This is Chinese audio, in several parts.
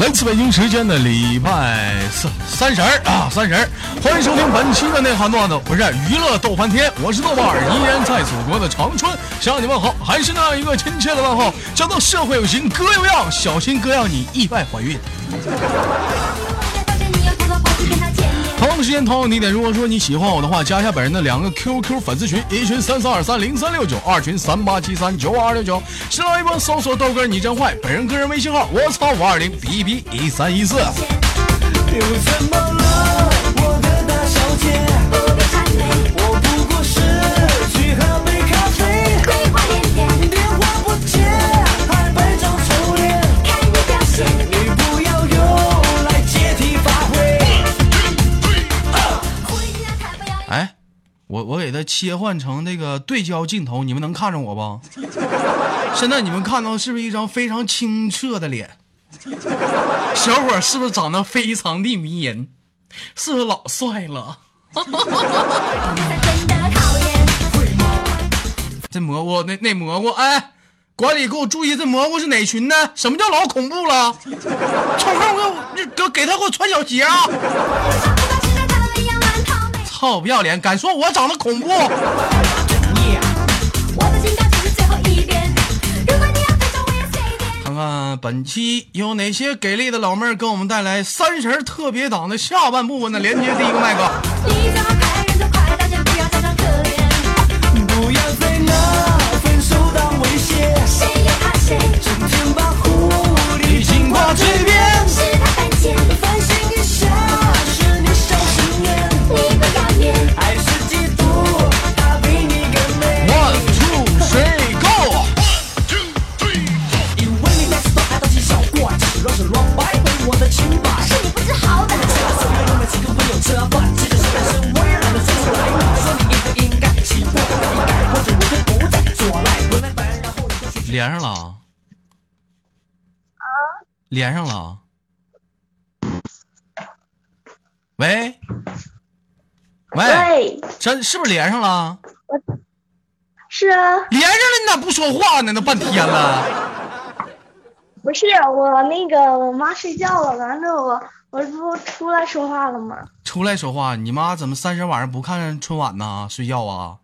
来自北京时间的礼拜三三十啊，三十，欢迎收听本期的内涵段子，不是娱乐逗翻天，我是豆瓣儿，依然在祖国的长春向你问好，还是那样一个亲切的问候，叫做社会有型哥有样，小心哥让你意外怀孕。时间同样地点，如果说你喜欢我的话，加一下本人的两个 QQ 粉丝群，一群三三二三零三六九，二群三八七三九二六九。新浪微博搜索豆哥你真坏，本人个人微信号我操五二零 B B 一三一四。我给它切换成那个对焦镜头，你们能看着我不？现在你们看到是不是一张非常清澈的脸？小伙是不是长得非常的迷人？是不是老帅了？这蘑菇，那那蘑菇，哎，管理给我注意，这蘑菇是哪群的？什么叫老恐怖了？抽空给我给给他给我穿小鞋啊！臭不要脸，敢说我长得恐怖？看看本期有哪些给力的老妹儿给我们带来三十儿特别档的下半部分的连接。第一个麦克，不要再拿分手当威胁，整天把狐狸精挂嘴边。连上了啊！连上了。喂，喂，喂，真是不是连上了？是啊，连上了，你咋不说话呢？都半天了。不是我那个我妈睡觉了，完了我我这不出来说话了吗？出来说话，你妈怎么三十晚上不看春晚呢？睡觉啊？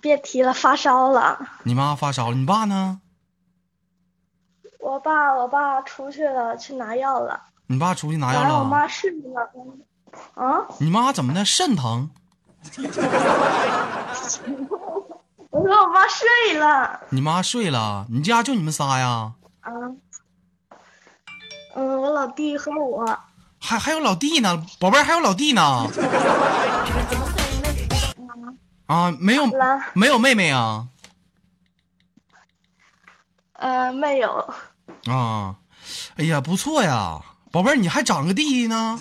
别提了，发烧了。你妈发烧了，你爸呢？我爸我爸出去了，去拿药了。你爸出去拿药了，我？妈睡了。啊，你妈怎么的？肾疼？我说我妈睡了。你妈睡了？你家就你们仨呀？啊，嗯，我老弟和我。还还有老弟呢，宝贝儿还有老弟呢。啊，没有没有妹妹啊？呃，没有。啊，哎呀，不错呀，宝贝儿，你还长个弟弟呢。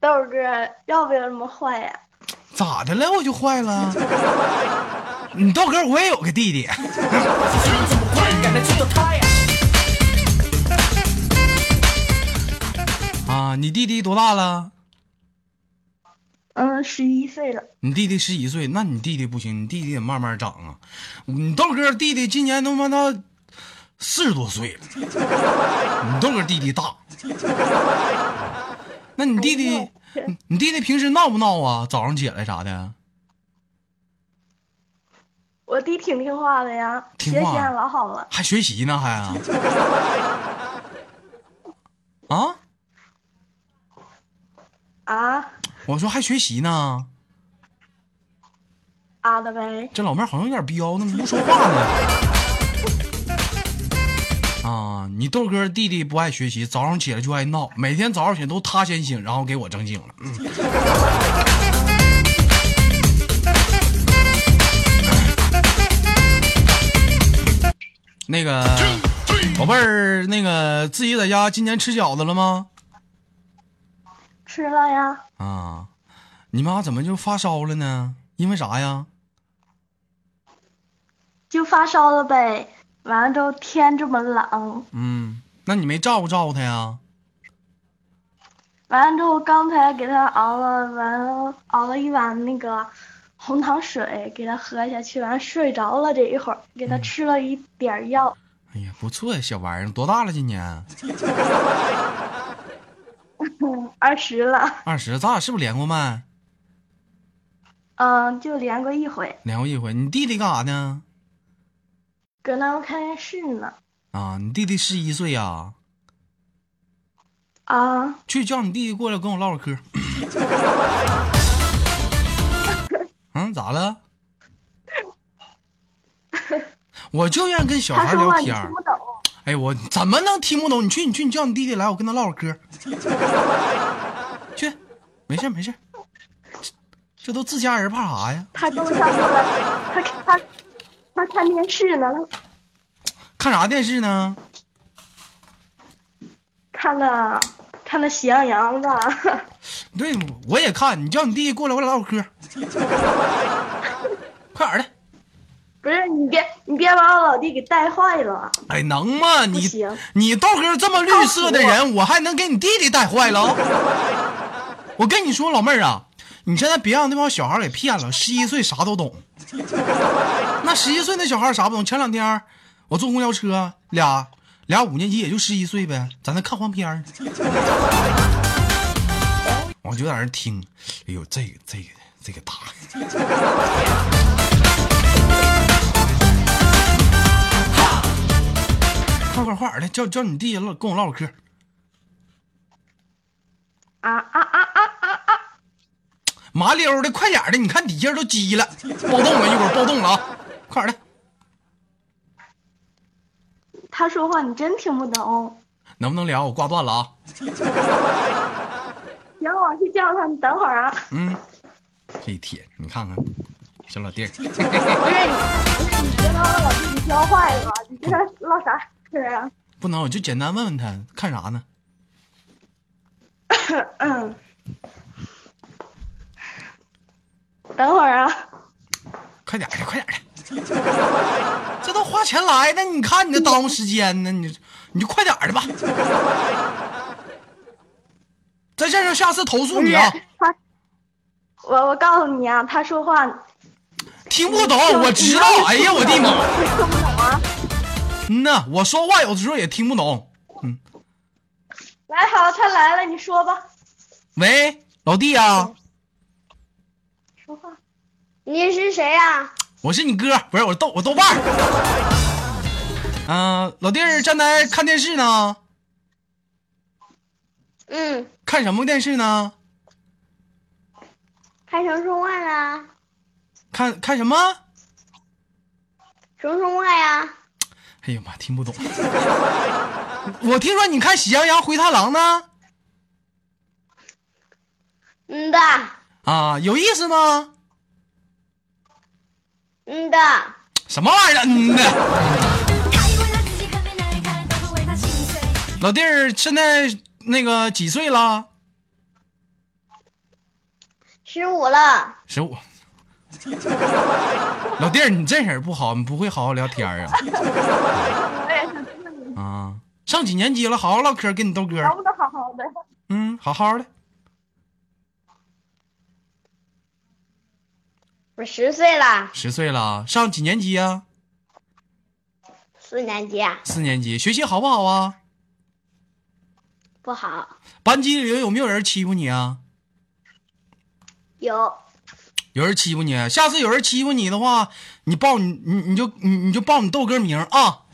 豆儿哥，要不要这么坏呀？咋的了？我就坏了？你豆哥，我也有个弟弟。啊，你弟弟多大了？嗯，十一岁了。你弟弟十一岁，那你弟弟不行，你弟弟得慢慢长啊。你豆哥弟弟今年他妈的四十多岁了，你豆哥弟弟大。那你弟弟，你你弟弟平时闹不闹啊？早上起来啥的？我弟挺听话的呀，听话学习还老好了。还学习呢？还啊？啊？啊我说还学习呢？啊的呗。这老妹儿好像有点彪呢，不说话呢。啊，你豆哥弟弟不爱学习，早上起来就爱闹，每天早上起来都他先醒，然后给我整醒了。嗯。那个宝贝儿，那个自己在家今年吃饺子了吗？吃了呀，啊，你妈怎么就发烧了呢？因为啥呀？就发烧了呗。完了之后天这么冷，嗯，那你没照顾照顾她呀？完了之后刚才给他熬了，完了熬了一碗那个红糖水给他喝下去，完了睡着了这一会儿，给他吃了一点儿药。哎呀，不错呀，小玩意儿，多大了？今年 二十了，二十，咱俩是不是连过麦？嗯，就连过一回，连过一回。你弟弟干啥呢？搁那儿看电视呢。啊，你弟弟十一岁呀？啊，去叫你弟弟过来跟我唠唠嗑。嗯，咋了？我就愿意跟小孩他说话你聊天儿听不懂。哎，我怎么能听不懂？你去，你去，你叫你弟弟来，我跟他唠会嗑。去，没事没事，这这都自家人，怕啥呀？他跟我上过来，他他他看电视呢，看啥电视呢？看了看了《喜羊羊》吧。对，我也看。你叫你弟弟过来，我俩唠会嗑。快点儿的！不是你别你别把我老弟给带坏了。哎，能吗？你行你豆哥这么绿色的人，我还能给你弟弟带坏了？我跟你说，老妹儿啊，你现在别让那帮小孩给骗了。十一岁啥都懂，那十一岁那小孩啥不懂？前两天我坐公交车，俩俩五年级也就十一岁呗，在那看黄片儿，我就在那听。哎呦，这个这个这个大。快快快点的，叫叫你弟唠跟我唠唠嗑。啊啊啊啊啊啊！麻溜的，快点的！你看底下都急了，暴动了，一会儿暴动了啊！快点的，他说话你真听不懂。能不能聊？我挂断了啊！行，我去叫他，你等会儿啊。嗯，这一铁，你看看，小老弟儿，不是你，不是你别把我老弟给教坏了，你跟他唠啥嗑啊？不能，我就简单问问他看啥呢？嗯，等会儿啊。快点的，快点的！这都花钱来的，你看你这耽误时间呢，你你就快点的吧！在这儿下次投诉你啊！他，我我告诉你啊，他说话听不懂，我知道。哎呀，我的妈！嗯呐，我说话有的时候也听不懂。嗯，来，好，他来了，你说吧。喂，老弟啊，说话。你是谁呀、我是你哥，不是我豆我豆瓣儿。嗯、老弟儿站台看电视呢，嗯，看什么电视呢？看熊出没呢，看看什么？熊出没呀。哎呀妈，听不懂。我听说你看《喜羊羊灰太狼》呢，嗯的，啊，有意思吗？嗯的，什么玩意儿？嗯的。老弟儿现在那个几岁了？十五了。十五。老弟儿，你这人不好，你不会好好聊天儿啊？上几年级了？好好唠嗑，跟你豆哥。能不能好好的？嗯，好好的。我十岁了，十岁了，上几年级呀、四年级啊，四年级，学习好不好啊？不好。班级里有没有人欺负你啊？有，有人欺负你，下次有人欺负你的话，你报你你你就你你就报你豆哥名啊！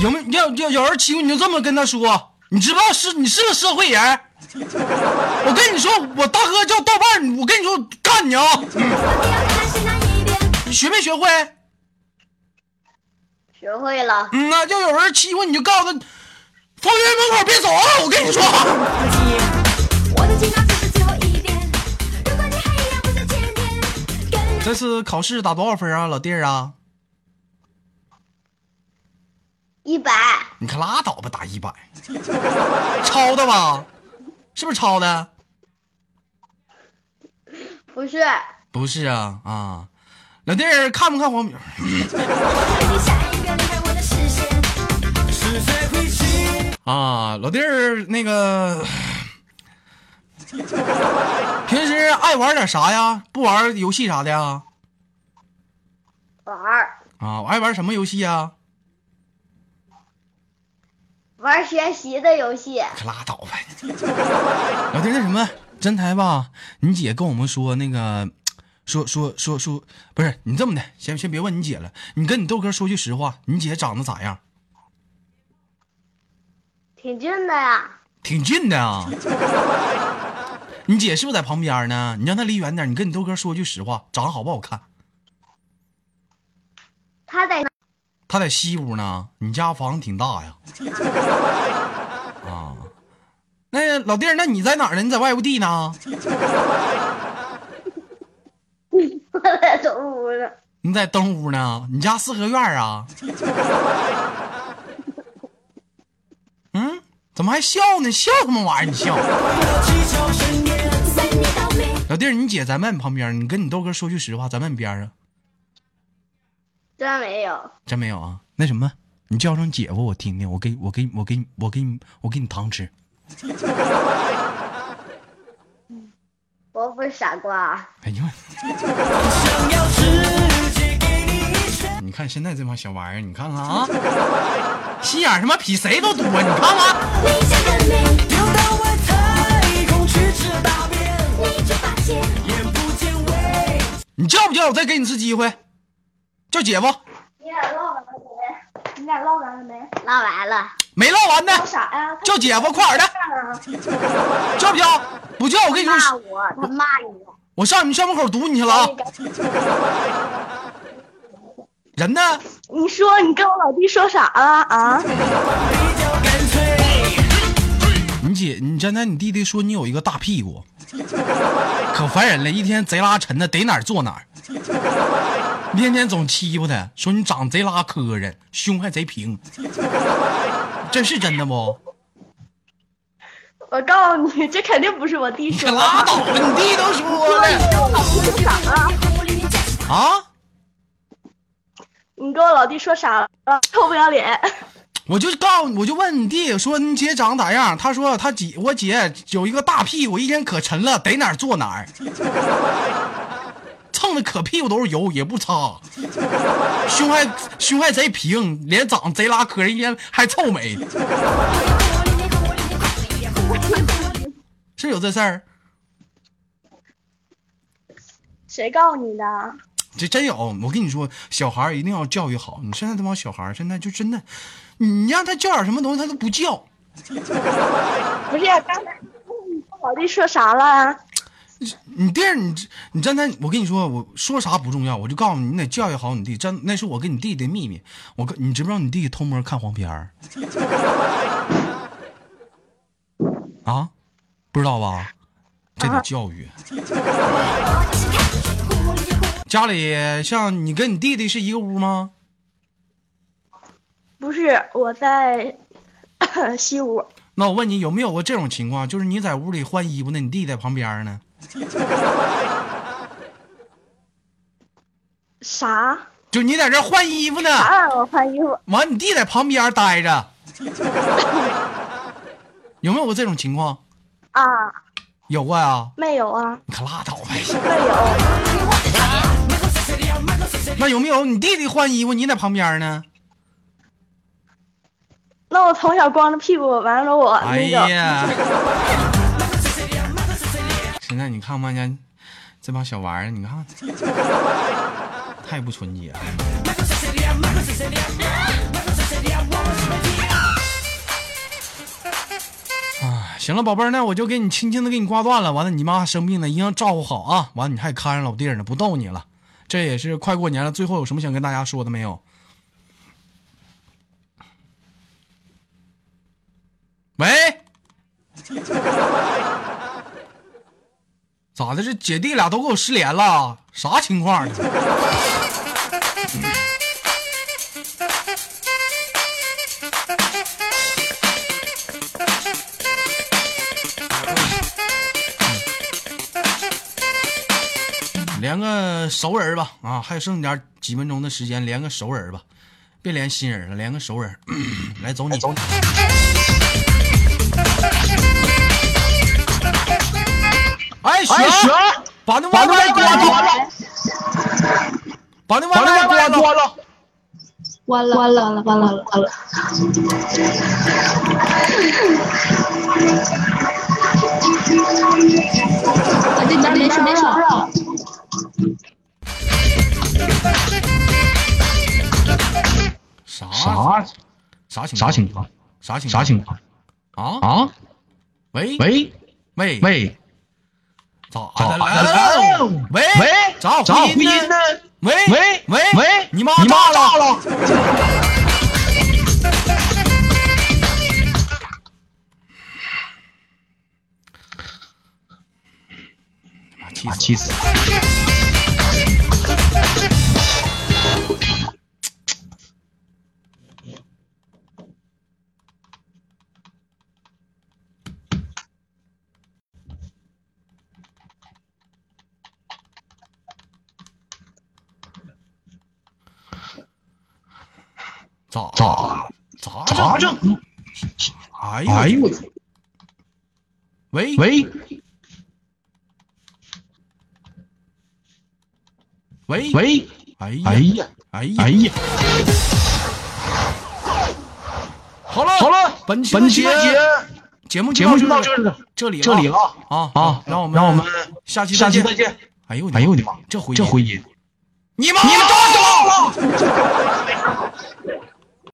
有没有要要有人欺负你就这么跟他说，你知不知道是你是个社会人？我跟你说，我大哥叫豆瓣，我跟你说干你啊！你学没学会？学会了。嗯呐，要有人欺负你就告诉他，方圆门口别走啊！我跟你说。这次考试打多少分啊，老弟儿啊？一百，你可拉倒吧，打一百，抄的吧？是不是抄的？不是，不是啊啊！老弟儿看不看黄片？你下一个离开我的视线。是谁会起？啊，老弟儿那个平时爱玩点啥呀？不玩游戏啥的呀？玩儿，啊，爱玩什么游戏啊？玩学习的游戏。可拉倒吧。老弟，那什么，真台吧？你姐跟我们说那个，说说说说，不是你这么的，先先别问你姐了，你跟你豆哥说句实话，你姐长得咋样？挺俊的呀，挺近的啊。你姐是不是在旁边呢？你让她离远点。你跟你豆哥说句实话，长得好不好看？她在那她在西屋呢。你家房子挺大呀。啊，那老弟儿，那你在哪儿呢？你在外屋地呢？我在东屋呢。你在东屋呢？你家四合院啊？嗯，怎么还笑呢？笑什么玩意儿？你笑？老弟儿，你姐在麦你旁边，你跟你豆哥说句实话，在麦你边上，真没有，真没有啊？那什么，你叫声姐夫，我听听，我给我给我给你我给你我给你糖吃。我不是傻瓜。哎呦，想要直接给你一拳。你看现在这帮小玩意儿，你看看啊，心眼儿他妈比谁都多，你看看。理想的美，丢到外太空去吃大便，你却发现眼不见为。你叫不叫？我再给你次机会，叫姐夫，你俩唠完了没？你俩唠完了没？唠完了。没唠完呢，啥呀？他叫姐夫，快点的，啊！叫不叫？不叫，我跟你骂说，我，他骂你。我上你们校门口堵你去了啊！人呢？你说你跟我老弟说啥了啊？你姐，你刚才你弟弟说你有一个大屁股，可烦人了，一天贼拉沉的，逮哪儿坐哪儿，天天总欺负他，说你长贼拉磕碜，胸还贼平，这是真的不？我告诉你，这肯定不是我弟可说的。拉倒吧，你弟都说了跟我老弟说啥了？啊，你跟我老弟说啥了？臭不要脸！我就告诉我就问你弟说你姐长得咋样？他说他姐我姐有一个大屁股，一天可沉了，逮哪儿坐哪儿，蹭的可屁股都是油，也不擦，胸还胸还贼平，脸长得贼拉磕碜，一天还臭美，是有这事儿？谁告诉你的？这真有，我跟你说，小孩儿一定要教育好。你现在这帮小孩儿现在就真的，你让他叫点什么东西，他都不叫。不是，刚才老弟说啥了？你弟儿，你你真的，我跟你说，我说啥不重要，我就告诉你，你得教育好你弟。真，那是我跟你弟的秘密。我跟你知不知道你弟偷摸看黄片儿？啊，不知道吧？这得教育。家里像你跟你弟弟是一个屋吗？不是，我在 西屋。那我问你，有没有过这种情况，就是你在屋里换衣服呢，你弟在旁边呢？啥？就你在这换衣服呢，啊我换衣服？完你弟在旁边待着，有没有过这种情况？啊，有过呀，没有啊，你可拉倒吧。没有。那有没有你弟弟换衣服，你在旁边呢？那我从小光着屁股，完了我哎那个，呀，现 在你看我们家这帮小玩意儿，你看 太不纯洁了。啊，行了，宝贝儿，那我就给你轻轻的给你挂断了。完了，你妈生病了，一定要照顾好啊。完了，你还看着老弟儿呢，不逗你了。这也是快过年了，最后有什么想跟大家说的没有？喂，咋的？这姐弟俩都给我失联了，啥情况呢？连个熟人吧，啊，还剩点几分钟的时间，连个熟人吧，别连新人了，连个熟人。来，走你，走你。哎，雪，把那外卖关了，把那外卖关了。关了关了关了关了关了！啊，这家没事没事。啥啥啥情啥情况？啥情啥情况啊？啊？喂喂喂喂咋咋的的了？了？喂喂，咋咋回音呢？喂喂喂喂，你妈你妈炸炸了！了！气死！咋咋咋咋整？哎呦哎呦我！喂喂喂喂！哎呀哎呀哎呀哎！呀！好了好了，本期本期的节节目节目就到这里了，这里这里了啊啊！让我们让我们下期下期再再见。哎呦哎呦我的妈！这回音这回音，你妈你妈！